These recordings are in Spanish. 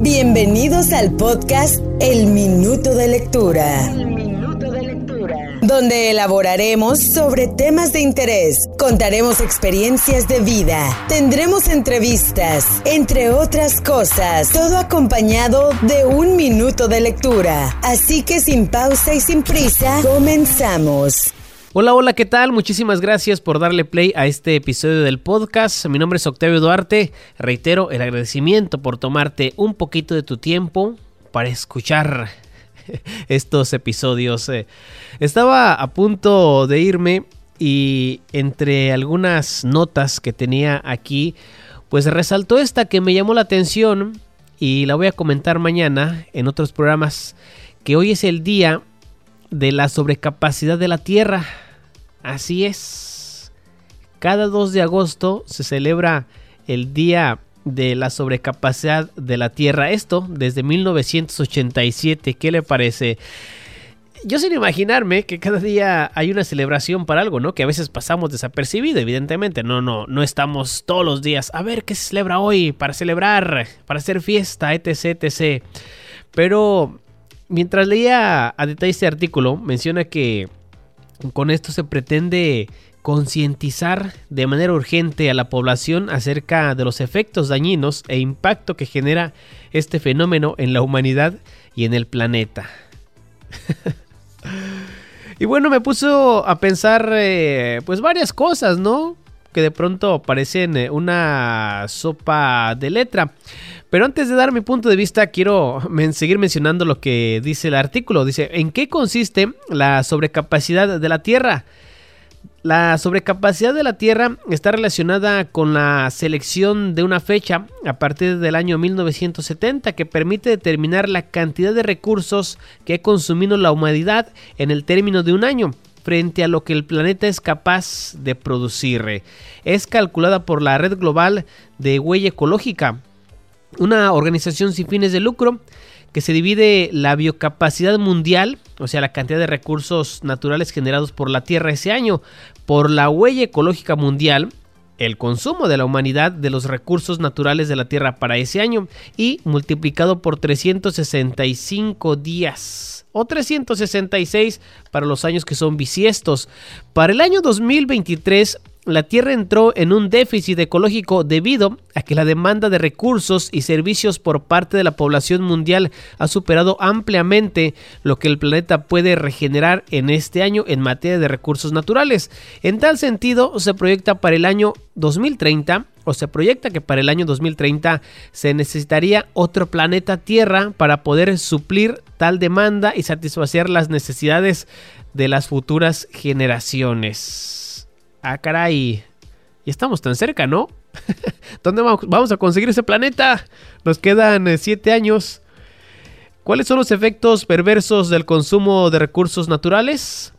Bienvenidos al podcast El Minuto de Lectura. Donde elaboraremos sobre temas de interés, contaremos experiencias de vida, tendremos entrevistas, entre otras cosas, todo acompañado de un minuto de lectura. Así que sin pausa y sin prisa, comenzamos. Hola, hola, ¿qué tal? Muchísimas gracias por darle play a este episodio del podcast. Mi nombre es Octavio Duarte. Reitero el agradecimiento por tomarte un poquito de tu tiempo para escuchar estos episodios. Eh, estaba a punto de irme y entre algunas notas que tenía aquí, pues resaltó esta que me llamó la atención y la voy a comentar mañana en otros programas, que hoy es el día de la sobrecapacidad de la Tierra. Así es. Cada 2 de agosto se celebra el Día de la Sobrecapacidad de la Tierra. Esto desde 1987. ¿Qué le parece? Yo sin imaginarme que cada día hay una celebración para algo, ¿no? Que a veces pasamos desapercibido, evidentemente. No, no, no estamos todos los días. A ver qué se celebra hoy para celebrar, para hacer fiesta, etc, etc. Pero mientras leía a detalle este artículo, menciona que con esto se pretende concientizar de manera urgente a la población acerca de los efectos dañinos e impacto que genera este fenómeno en la humanidad y en el planeta. y bueno, me puso a pensar eh, pues varias cosas, ¿no? Que de pronto parecen eh, una sopa de letra. Pero antes de dar mi punto de vista, quiero seguir mencionando lo que dice el artículo. Dice, ¿en qué consiste la sobrecapacidad de la Tierra? La sobrecapacidad de la Tierra está relacionada con la selección de una fecha a partir del año 1970 que permite determinar la cantidad de recursos que ha consumido la humanidad en el término de un año frente a lo que el planeta es capaz de producir. Es calculada por la Red Global de Huella Ecológica, una organización sin fines de lucro que se divide la biocapacidad mundial, o sea, la cantidad de recursos naturales generados por la Tierra ese año, por la huella ecológica mundial, el consumo de la humanidad de los recursos naturales de la Tierra para ese año y multiplicado por 365 días o 366 para los años que son bisiestos. Para el año 2023 la Tierra entró en un déficit ecológico debido a que la demanda de recursos y servicios por parte de la población mundial ha superado ampliamente lo que el planeta puede regenerar en este año en materia de recursos naturales. En tal sentido, se proyecta para el año 2030 o se proyecta que para el año 2030 se necesitaría otro planeta Tierra para poder suplir tal demanda y satisfacer las necesidades de las futuras generaciones. Ah, caray. Y estamos tan cerca, ¿no? ¿Dónde vamos a conseguir ese planeta? Nos quedan 7 eh, años. ¿Cuáles son los efectos perversos del consumo de recursos naturales?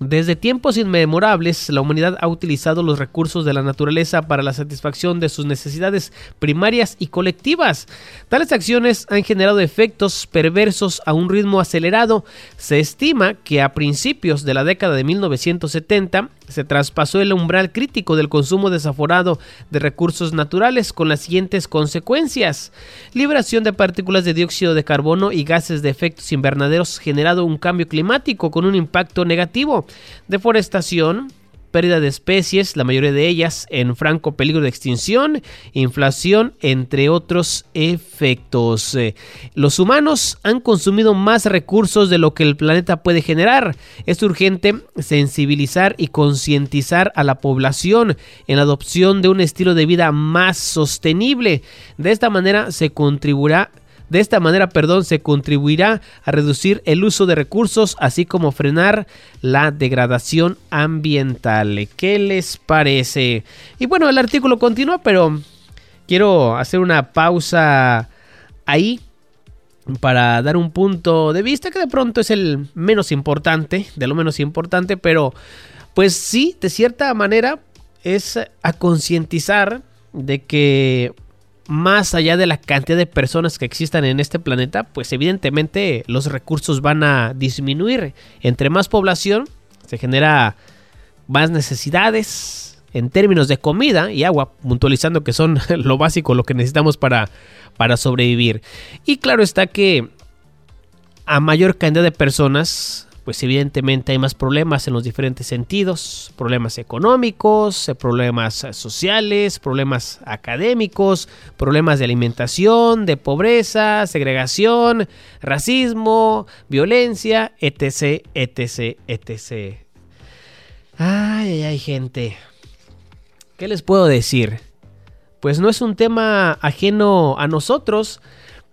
Desde tiempos inmemorables, la humanidad ha utilizado los recursos de la naturaleza para la satisfacción de sus necesidades primarias y colectivas. Tales acciones han generado efectos perversos a un ritmo acelerado. Se estima que a principios de la década de 1970 se traspasó el umbral crítico del consumo desaforado de recursos naturales con las siguientes consecuencias. Liberación de partículas de dióxido de carbono y gases de efectos invernaderos generado un cambio climático con un impacto negativo. Deforestación, pérdida de especies, la mayoría de ellas en franco peligro de extinción, inflación, entre otros efectos. Eh, los humanos han consumido más recursos de lo que el planeta puede generar. Es urgente sensibilizar y concientizar a la población en la adopción de un estilo de vida más sostenible. De esta manera se contribuirá de esta manera, perdón, se contribuirá a reducir el uso de recursos, así como frenar la degradación ambiental. ¿Qué les parece? Y bueno, el artículo continúa, pero quiero hacer una pausa ahí para dar un punto de vista que de pronto es el menos importante, de lo menos importante, pero pues sí, de cierta manera es a concientizar de que más allá de la cantidad de personas que existan en este planeta, pues evidentemente los recursos van a disminuir. Entre más población se genera más necesidades, en términos de comida y agua, puntualizando que son lo básico, lo que necesitamos para, para sobrevivir. Y claro está que a mayor cantidad de personas, pues evidentemente hay más problemas en los diferentes sentidos, problemas económicos, problemas sociales, problemas académicos, problemas de alimentación, de pobreza, segregación, racismo, violencia, etc, etc, etc. Ay, ay, gente. ¿Qué les puedo decir? Pues no es un tema ajeno a nosotros,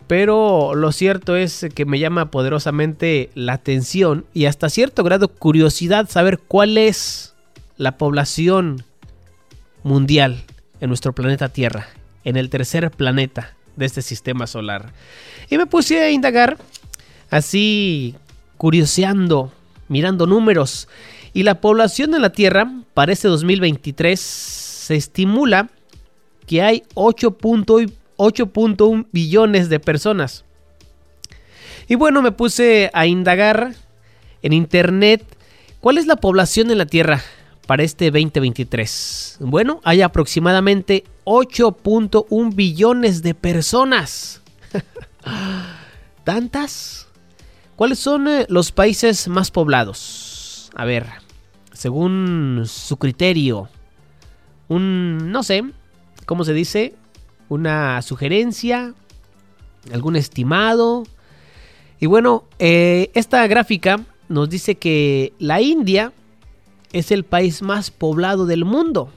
pero lo cierto es que me llama poderosamente la atención y hasta cierto grado curiosidad saber cuál es la población mundial en nuestro planeta Tierra, en el tercer planeta de este sistema solar. Y me puse a indagar así curioseando, mirando números. Y la población de la Tierra para este 2023 se estimula que hay 8.1 billones de personas. Y bueno, me puse a indagar en internet cuál es la población en la Tierra para este 2023. Bueno, hay aproximadamente 8.1 billones de personas. ¿Tantas? ¿Cuáles son eh, los países más poblados? A ver, según su criterio, un, no sé, ¿cómo se dice? una sugerencia, algún estimado. Y bueno, eh, esta gráfica nos dice que la India es el país más poblado del mundo,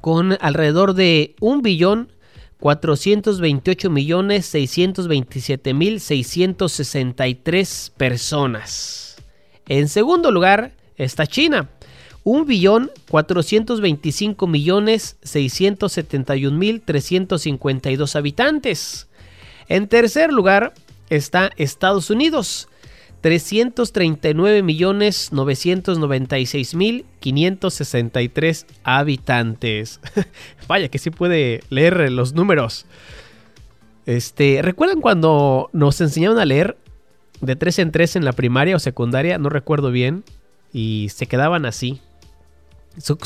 con alrededor de 1.428.627.663 personas. En segundo lugar está China, 1 billón 425 millones habitantes. En tercer lugar está Estados Unidos, 339 habitantes. Vaya que sí puede leer los números. Este, ¿recuerdan cuando nos enseñaron a leer de tres en tres en la primaria o secundaria? No recuerdo bien. Y se quedaban así,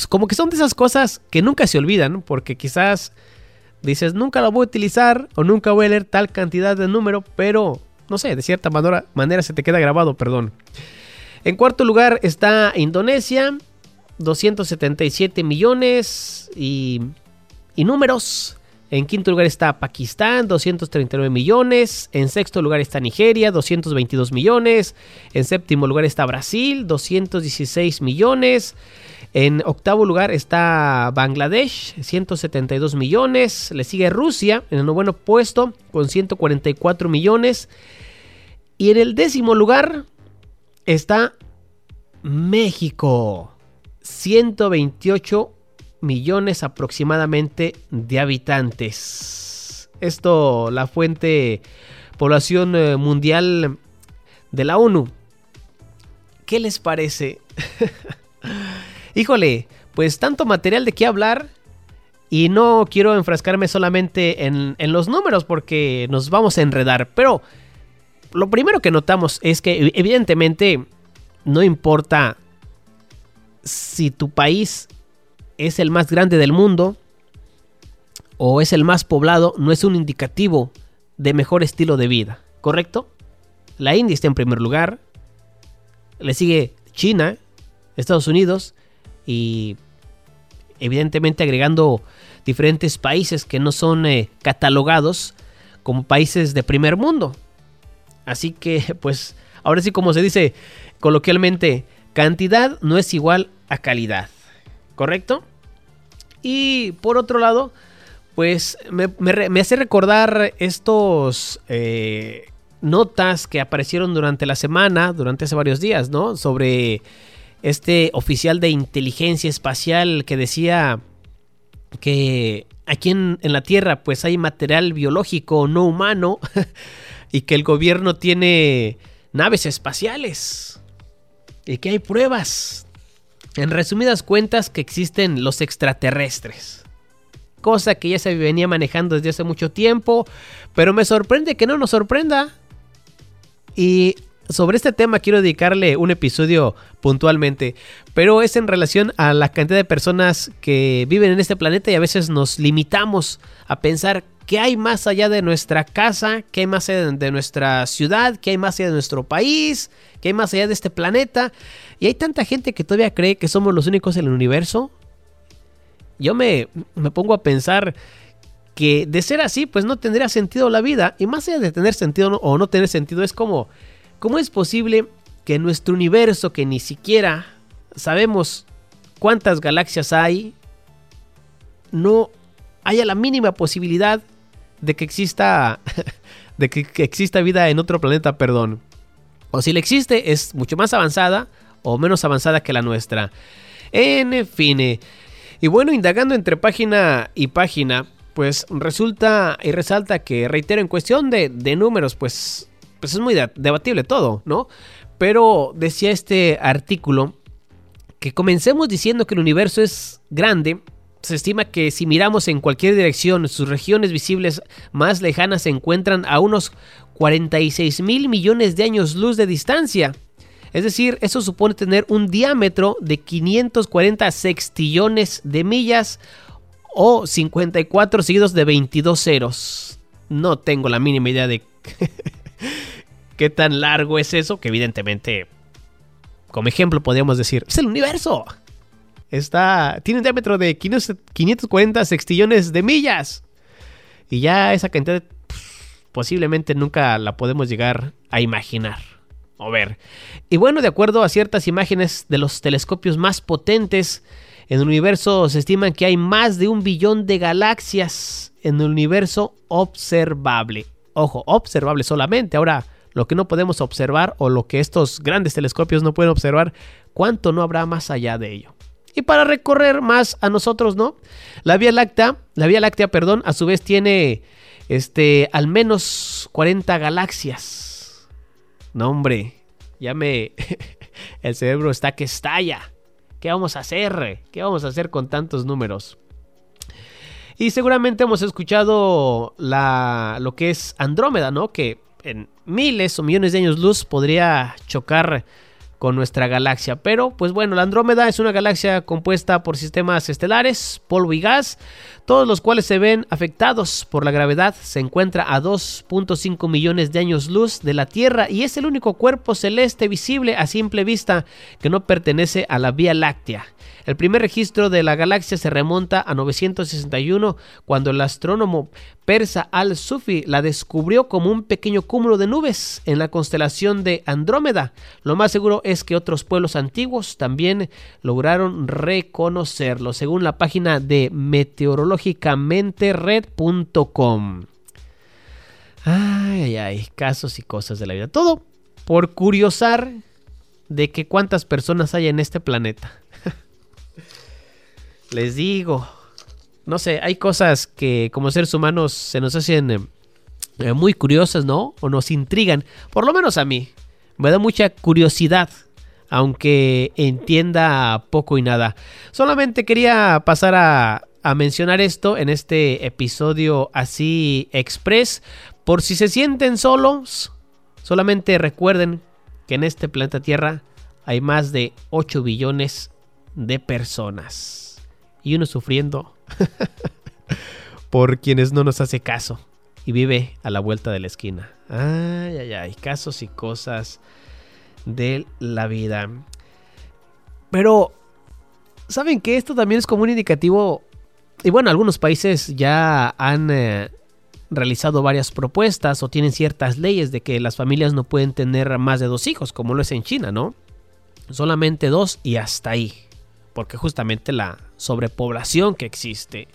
como que son de esas cosas que nunca se olvidan, porque quizás dices, nunca lo voy a utilizar o nunca voy a leer tal cantidad de número, pero no sé, de cierta manera, manera se te queda grabado, perdón. En cuarto lugar está Indonesia, 277 millones y, y números. En quinto lugar está Pakistán, 239 millones. En sexto lugar está Nigeria, 222 millones. En séptimo lugar está Brasil, 216 millones. En octavo lugar está Bangladesh, 172 millones. Le sigue Rusia en el noveno puesto con 144 millones. Y en el décimo lugar está México, 128 millones aproximadamente de habitantes. Esto, la fuente población eh, mundial de la ONU. ¿Qué les parece? Híjole, pues tanto material de qué hablar. Y no quiero enfrascarme solamente en, los números porque nos vamos a enredar. Pero lo primero que notamos es que evidentemente no importa si tu país es el más grande del mundo o es el más poblado, no es un indicativo de mejor estilo de vida, ¿correcto? La India está en primer lugar, le sigue China, Estados Unidos y evidentemente agregando diferentes países que no son eh, catalogados como países de primer mundo. Así que pues ahora sí como se dice coloquialmente, cantidad no es igual a calidad. ¿Correcto? Y por otro lado, pues me, hace recordar estos eh, notas que aparecieron durante la semana, durante hace varios días, ¿no? Sobre este oficial de inteligencia espacial que decía que aquí en, la Tierra pues hay material biológico no humano y que el gobierno tiene naves espaciales y que hay pruebas. En resumidas cuentas que existen los extraterrestres. Cosa que ya se venía manejando desde hace mucho tiempo, pero me sorprende que no nos sorprenda. Y sobre este tema quiero dedicarle un episodio puntualmente, pero es en relación a la cantidad de personas que viven en este planeta y a veces nos limitamos a pensar qué hay más allá de nuestra casa, qué hay más allá de nuestra ciudad, qué hay más allá de nuestro país, qué hay más allá de este planeta. Y hay tanta gente que todavía cree que somos los únicos en el universo. Yo me, me pongo a pensar que de ser así, pues no tendría sentido la vida. Y más allá de tener sentido o no tener sentido, es como, ¿cómo es posible que nuestro universo, que ni siquiera sabemos cuántas galaxias hay, no haya la mínima posibilidad de que exista, de que, exista vida en otro planeta, perdón. O si le existe, es mucho más avanzada o menos avanzada que la nuestra. En fin. Y bueno, indagando entre página y página, pues resulta y resalta que, reitero, en cuestión de, números, pues, pues es muy debatible todo, ¿no? Pero decía este artículo que comencemos diciendo que el universo es grande. Se estima que si miramos en cualquier dirección, sus regiones visibles más lejanas se encuentran a unos 46 mil millones de años luz de distancia. Es decir, eso supone tener un diámetro de 540 sextillones de millas o 54 seguidos de 22 ceros. No tengo la mínima idea de qué tan largo es eso, que evidentemente, como ejemplo, podríamos decir, es el universo. Está, tiene un diámetro de 540 sextillones de millas. Y ya esa cantidad posiblemente nunca la podemos llegar a imaginar o ver. Y bueno, de acuerdo a ciertas imágenes de los telescopios más potentes, en el universo se estima que hay más de un billón de galaxias en el universo observable. Ojo, observable solamente. Ahora, lo que no podemos observar o lo que estos grandes telescopios no pueden observar, ¿cuánto no habrá más allá de ello? Y para recorrer más a nosotros, ¿no? La Vía Láctea, la Vía Láctea, perdón, a su vez tiene este al menos 40 galaxias. No, hombre, ya me el cerebro está que estalla. ¿Qué vamos a hacer? ¿Qué vamos a hacer con tantos números? Y seguramente hemos escuchado la, lo que es Andrómeda, ¿no? Que en miles o millones de años luz podría chocar con nuestra galaxia. Pero, pues bueno, la Andrómeda es una galaxia compuesta por sistemas estelares, polvo y gas, todos los cuales se ven afectados por la gravedad. Se encuentra a 2.5 millones de años luz de la Tierra y es el único cuerpo celeste visible a simple vista que no pertenece a la Vía Láctea. El primer registro de la galaxia se remonta a 961, cuando el astrónomo persa Al-Sufi la descubrió como un pequeño cúmulo de nubes en la constelación de Andrómeda. Lo más seguro es que otros pueblos antiguos también lograron reconocerlo, según la página de meteorológicamente-red.com. Ay, ay, ay, casos y cosas de la vida. Todo por curiosar de que cuántas personas hay en este planeta. Les digo, no sé, hay cosas que como seres humanos se nos hacen eh, muy curiosas, ¿no? O nos intrigan, por lo menos a mí. Me da mucha curiosidad, aunque entienda poco y nada. Solamente quería pasar a, mencionar esto en este episodio así express. Por si se sienten solos, solamente recuerden que en este planeta Tierra hay más de 8 billones de personas y uno sufriendo por quienes no nos hace caso y vive a la vuelta de la esquina. Ay, ay, ay, casos y cosas de la vida. Pero, ¿saben que esto también es como un indicativo? Y bueno, algunos países ya han eh, realizado varias propuestas o tienen ciertas leyes de que las familias no pueden tener más de dos hijos, como lo es en China, ¿no? Solamente dos y hasta ahí porque justamente la sobrepoblación que existe.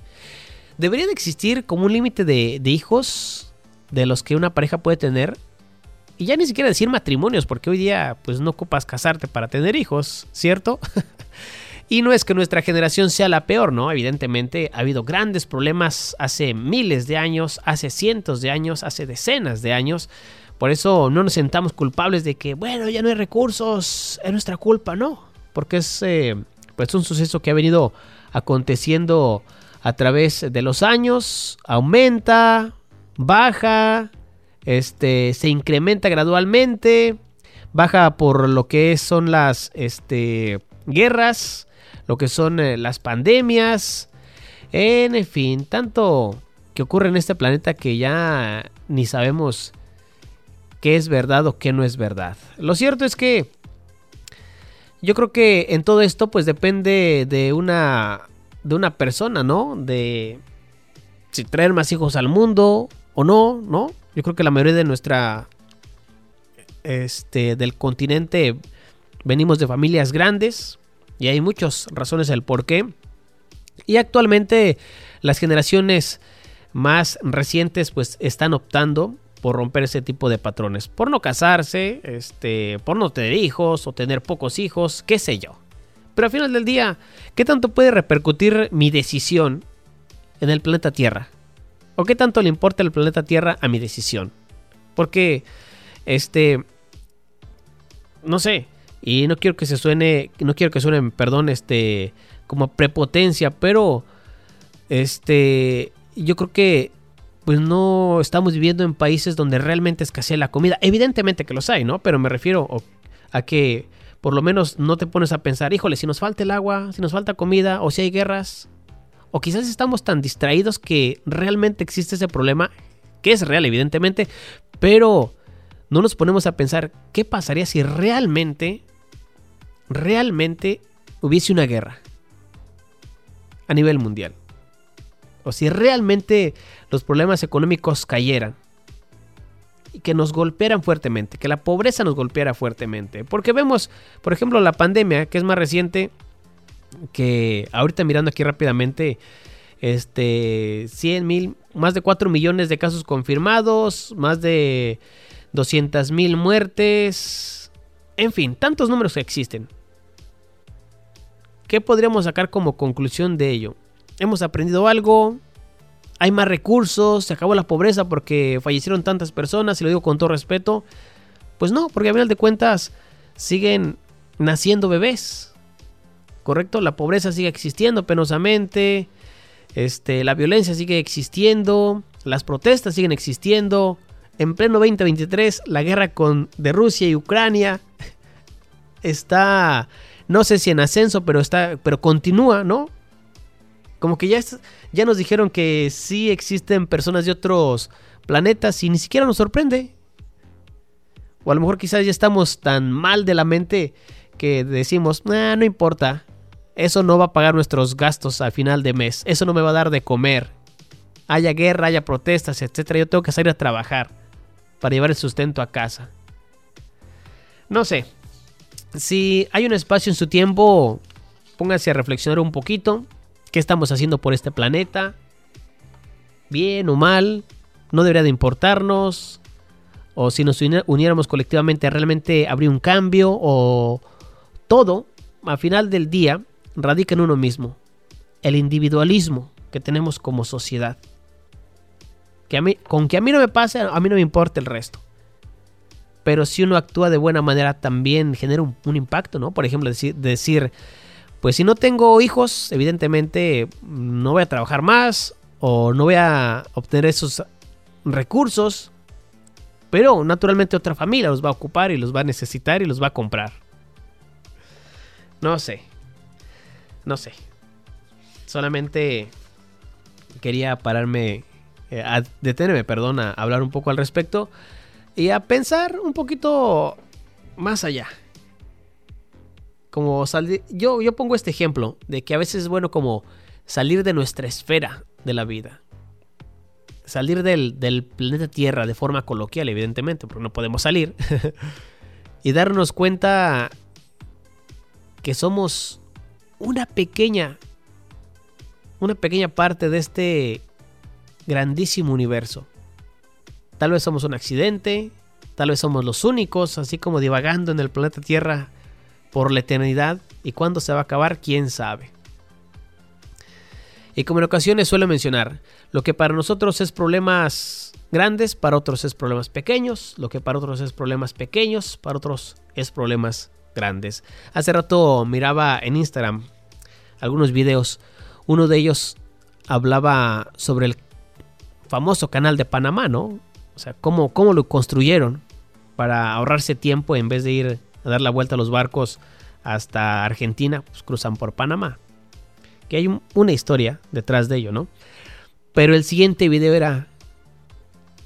Debería de existir como un límite de, hijos de los que una pareja puede tener. Y ya ni siquiera decir matrimonios, porque hoy día pues no ocupas casarte para tener hijos, ¿cierto? y no es que nuestra generación sea la peor, ¿no? Evidentemente ha habido grandes problemas hace miles de años, hace cientos de años, hace decenas de años. Por eso no nos sentamos culpables de que, bueno, ya no hay recursos, es nuestra culpa, no. Porque es eh, pues un suceso que ha venido aconteciendo a través de los años, aumenta, baja, este, se incrementa gradualmente, baja por lo que son las este, guerras, lo que son eh, las pandemias, en fin, tanto que ocurre en este planeta que ya ni sabemos qué es verdad o qué no es verdad. Lo cierto es que yo creo que en todo esto pues depende de una de una persona, ¿no? De si traer más hijos al mundo o no, ¿no? Yo creo que la mayoría de nuestra este del continente venimos de familias grandes y hay muchas razones del por qué. Y actualmente las generaciones más recientes pues están optando por romper ese tipo de patrones, por no casarse, este, por no tener hijos o tener pocos hijos, qué sé yo. Pero al final del día, ¿qué tanto puede repercutir mi decisión en el planeta Tierra? ¿O qué tanto le importa el planeta Tierra a mi decisión? Porque, este, no sé, y no quiero que se suene, no quiero que suene, perdón, este, como prepotencia, pero, este, yo creo que pues no estamos viviendo en países donde realmente escasea la comida. Evidentemente que los hay, ¿no? Pero me refiero a que por lo menos no te pones a pensar, híjole, si nos falta el agua, si nos falta comida, o si hay guerras, o quizás estamos tan distraídos que realmente existe ese problema, que es real, evidentemente, pero no nos ponemos a pensar qué pasaría si realmente, realmente hubiese una guerra a nivel mundial o si realmente los problemas económicos cayeran que nos golpearan fuertemente, que la pobreza nos golpeara fuertemente. Porque vemos, por ejemplo, la pandemia, que es más reciente, que ahorita mirando aquí rápidamente, este, 100 mil, más de 4 millones de casos confirmados, más de 200 mil muertes, en fin, tantos números que existen. ¿Qué podríamos sacar como conclusión de ello? hemos aprendido algo, hay más recursos, se acabó la pobreza porque fallecieron tantas personas, y lo digo con todo respeto. Pues no, porque a final de cuentas siguen naciendo bebés. ¿Correcto? La pobreza sigue existiendo penosamente. Este, la violencia sigue existiendo. Las protestas siguen existiendo. En pleno 2023, la guerra con, de Rusia y Ucrania está, no sé si en ascenso, pero, está, pero continúa, ¿no? Como que ya, ya nos dijeron que sí existen personas de otros planetas y ni siquiera nos sorprende. O a lo mejor quizás ya estamos tan mal de la mente que decimos, no importa, eso no va a pagar nuestros gastos al final de mes, eso no me va a dar de comer. Haya guerra, haya protestas, etcétera, yo tengo que salir a trabajar para llevar el sustento a casa. No sé. Si hay un espacio en su tiempo, pónganse a reflexionar un poquito. ¿Qué estamos haciendo por este planeta? ¿Bien o mal? ¿No debería de importarnos? ¿O si nos uniéramos colectivamente realmente habría un cambio? ¿O todo, al final del día, radica en uno mismo? El individualismo que tenemos como sociedad. Que a mí, con que a mí no me pase, a mí no me importa el resto. Pero si uno actúa de buena manera también genera un, impacto, ¿no? Por ejemplo, decir pues si no tengo hijos, evidentemente no voy a trabajar más o no voy a obtener esos recursos, pero naturalmente otra familia los va a ocupar y los va a necesitar y los va a comprar. No sé. No sé. Solamente quería pararme, eh, a detenerme, perdón, a hablar un poco al respecto y a pensar un poquito más allá como yo, yo pongo este ejemplo de que a veces es bueno como salir de nuestra esfera de la vida. Salir del, del planeta Tierra de forma coloquial, evidentemente, porque no podemos salir. y darnos cuenta que somos una pequeña, una pequeña parte de este grandísimo universo. Tal vez somos un accidente, tal vez somos los únicos, así como divagando en el planeta Tierra por la eternidad y cuándo se va a acabar, quién sabe. Y como en ocasiones suelo mencionar, lo que para nosotros es problemas grandes, para otros es problemas pequeños, lo que para otros es problemas pequeños, para otros es problemas grandes. Hace rato miraba en Instagram algunos videos, uno de ellos hablaba sobre el famoso canal de Panamá, ¿no? O sea, cómo, cómo lo construyeron. para ahorrarse tiempo en vez de ir a dar la vuelta a los barcos hasta Argentina, pues cruzan por Panamá. Que hay una historia detrás de ello, ¿no? Pero el siguiente video era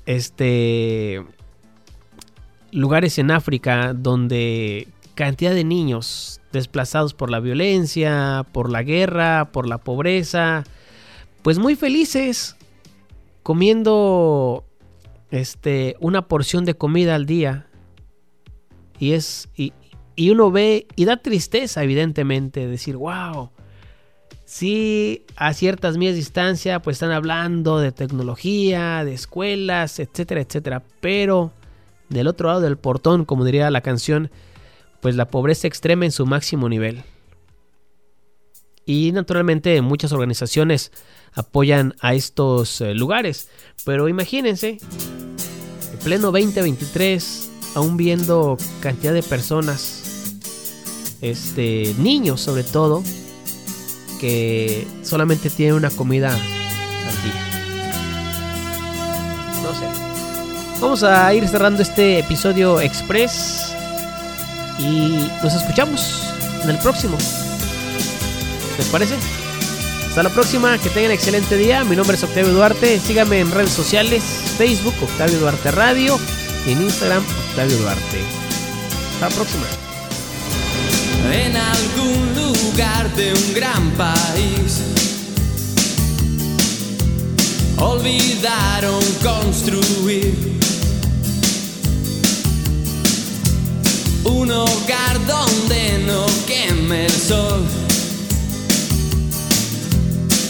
este lugares en África donde cantidad de niños desplazados por la violencia, por la guerra, por la pobreza, pues muy felices comiendo este una porción de comida al día. Y es y, y uno ve y da tristeza evidentemente decir, "Wow, Sí, a ciertas millas de distancia, pues están hablando de tecnología, de escuelas, etcétera, etcétera. Pero del otro lado del portón, como diría la canción, pues la pobreza extrema en su máximo nivel. Y naturalmente muchas organizaciones apoyan a estos eh, lugares. Pero imagínense, en pleno 2023, aún viendo cantidad de personas, este, niños sobre todo, que solamente tiene una comida al día. No sé. Vamos a ir cerrando este episodio express y nos escuchamos en el próximo. ¿Les parece? Hasta la próxima, que tengan excelente día. Mi nombre es Octavio Duarte. Síganme en redes sociales, Facebook Octavio Duarte Radio y en Instagram Octavio Duarte. Hasta la próxima en algún lugar de un gran país. Olvidaron construir un hogar donde no queme el sol.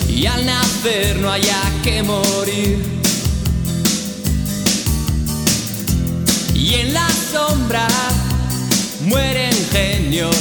Y al nacer no haya que morir. Y en la sombra mueren genios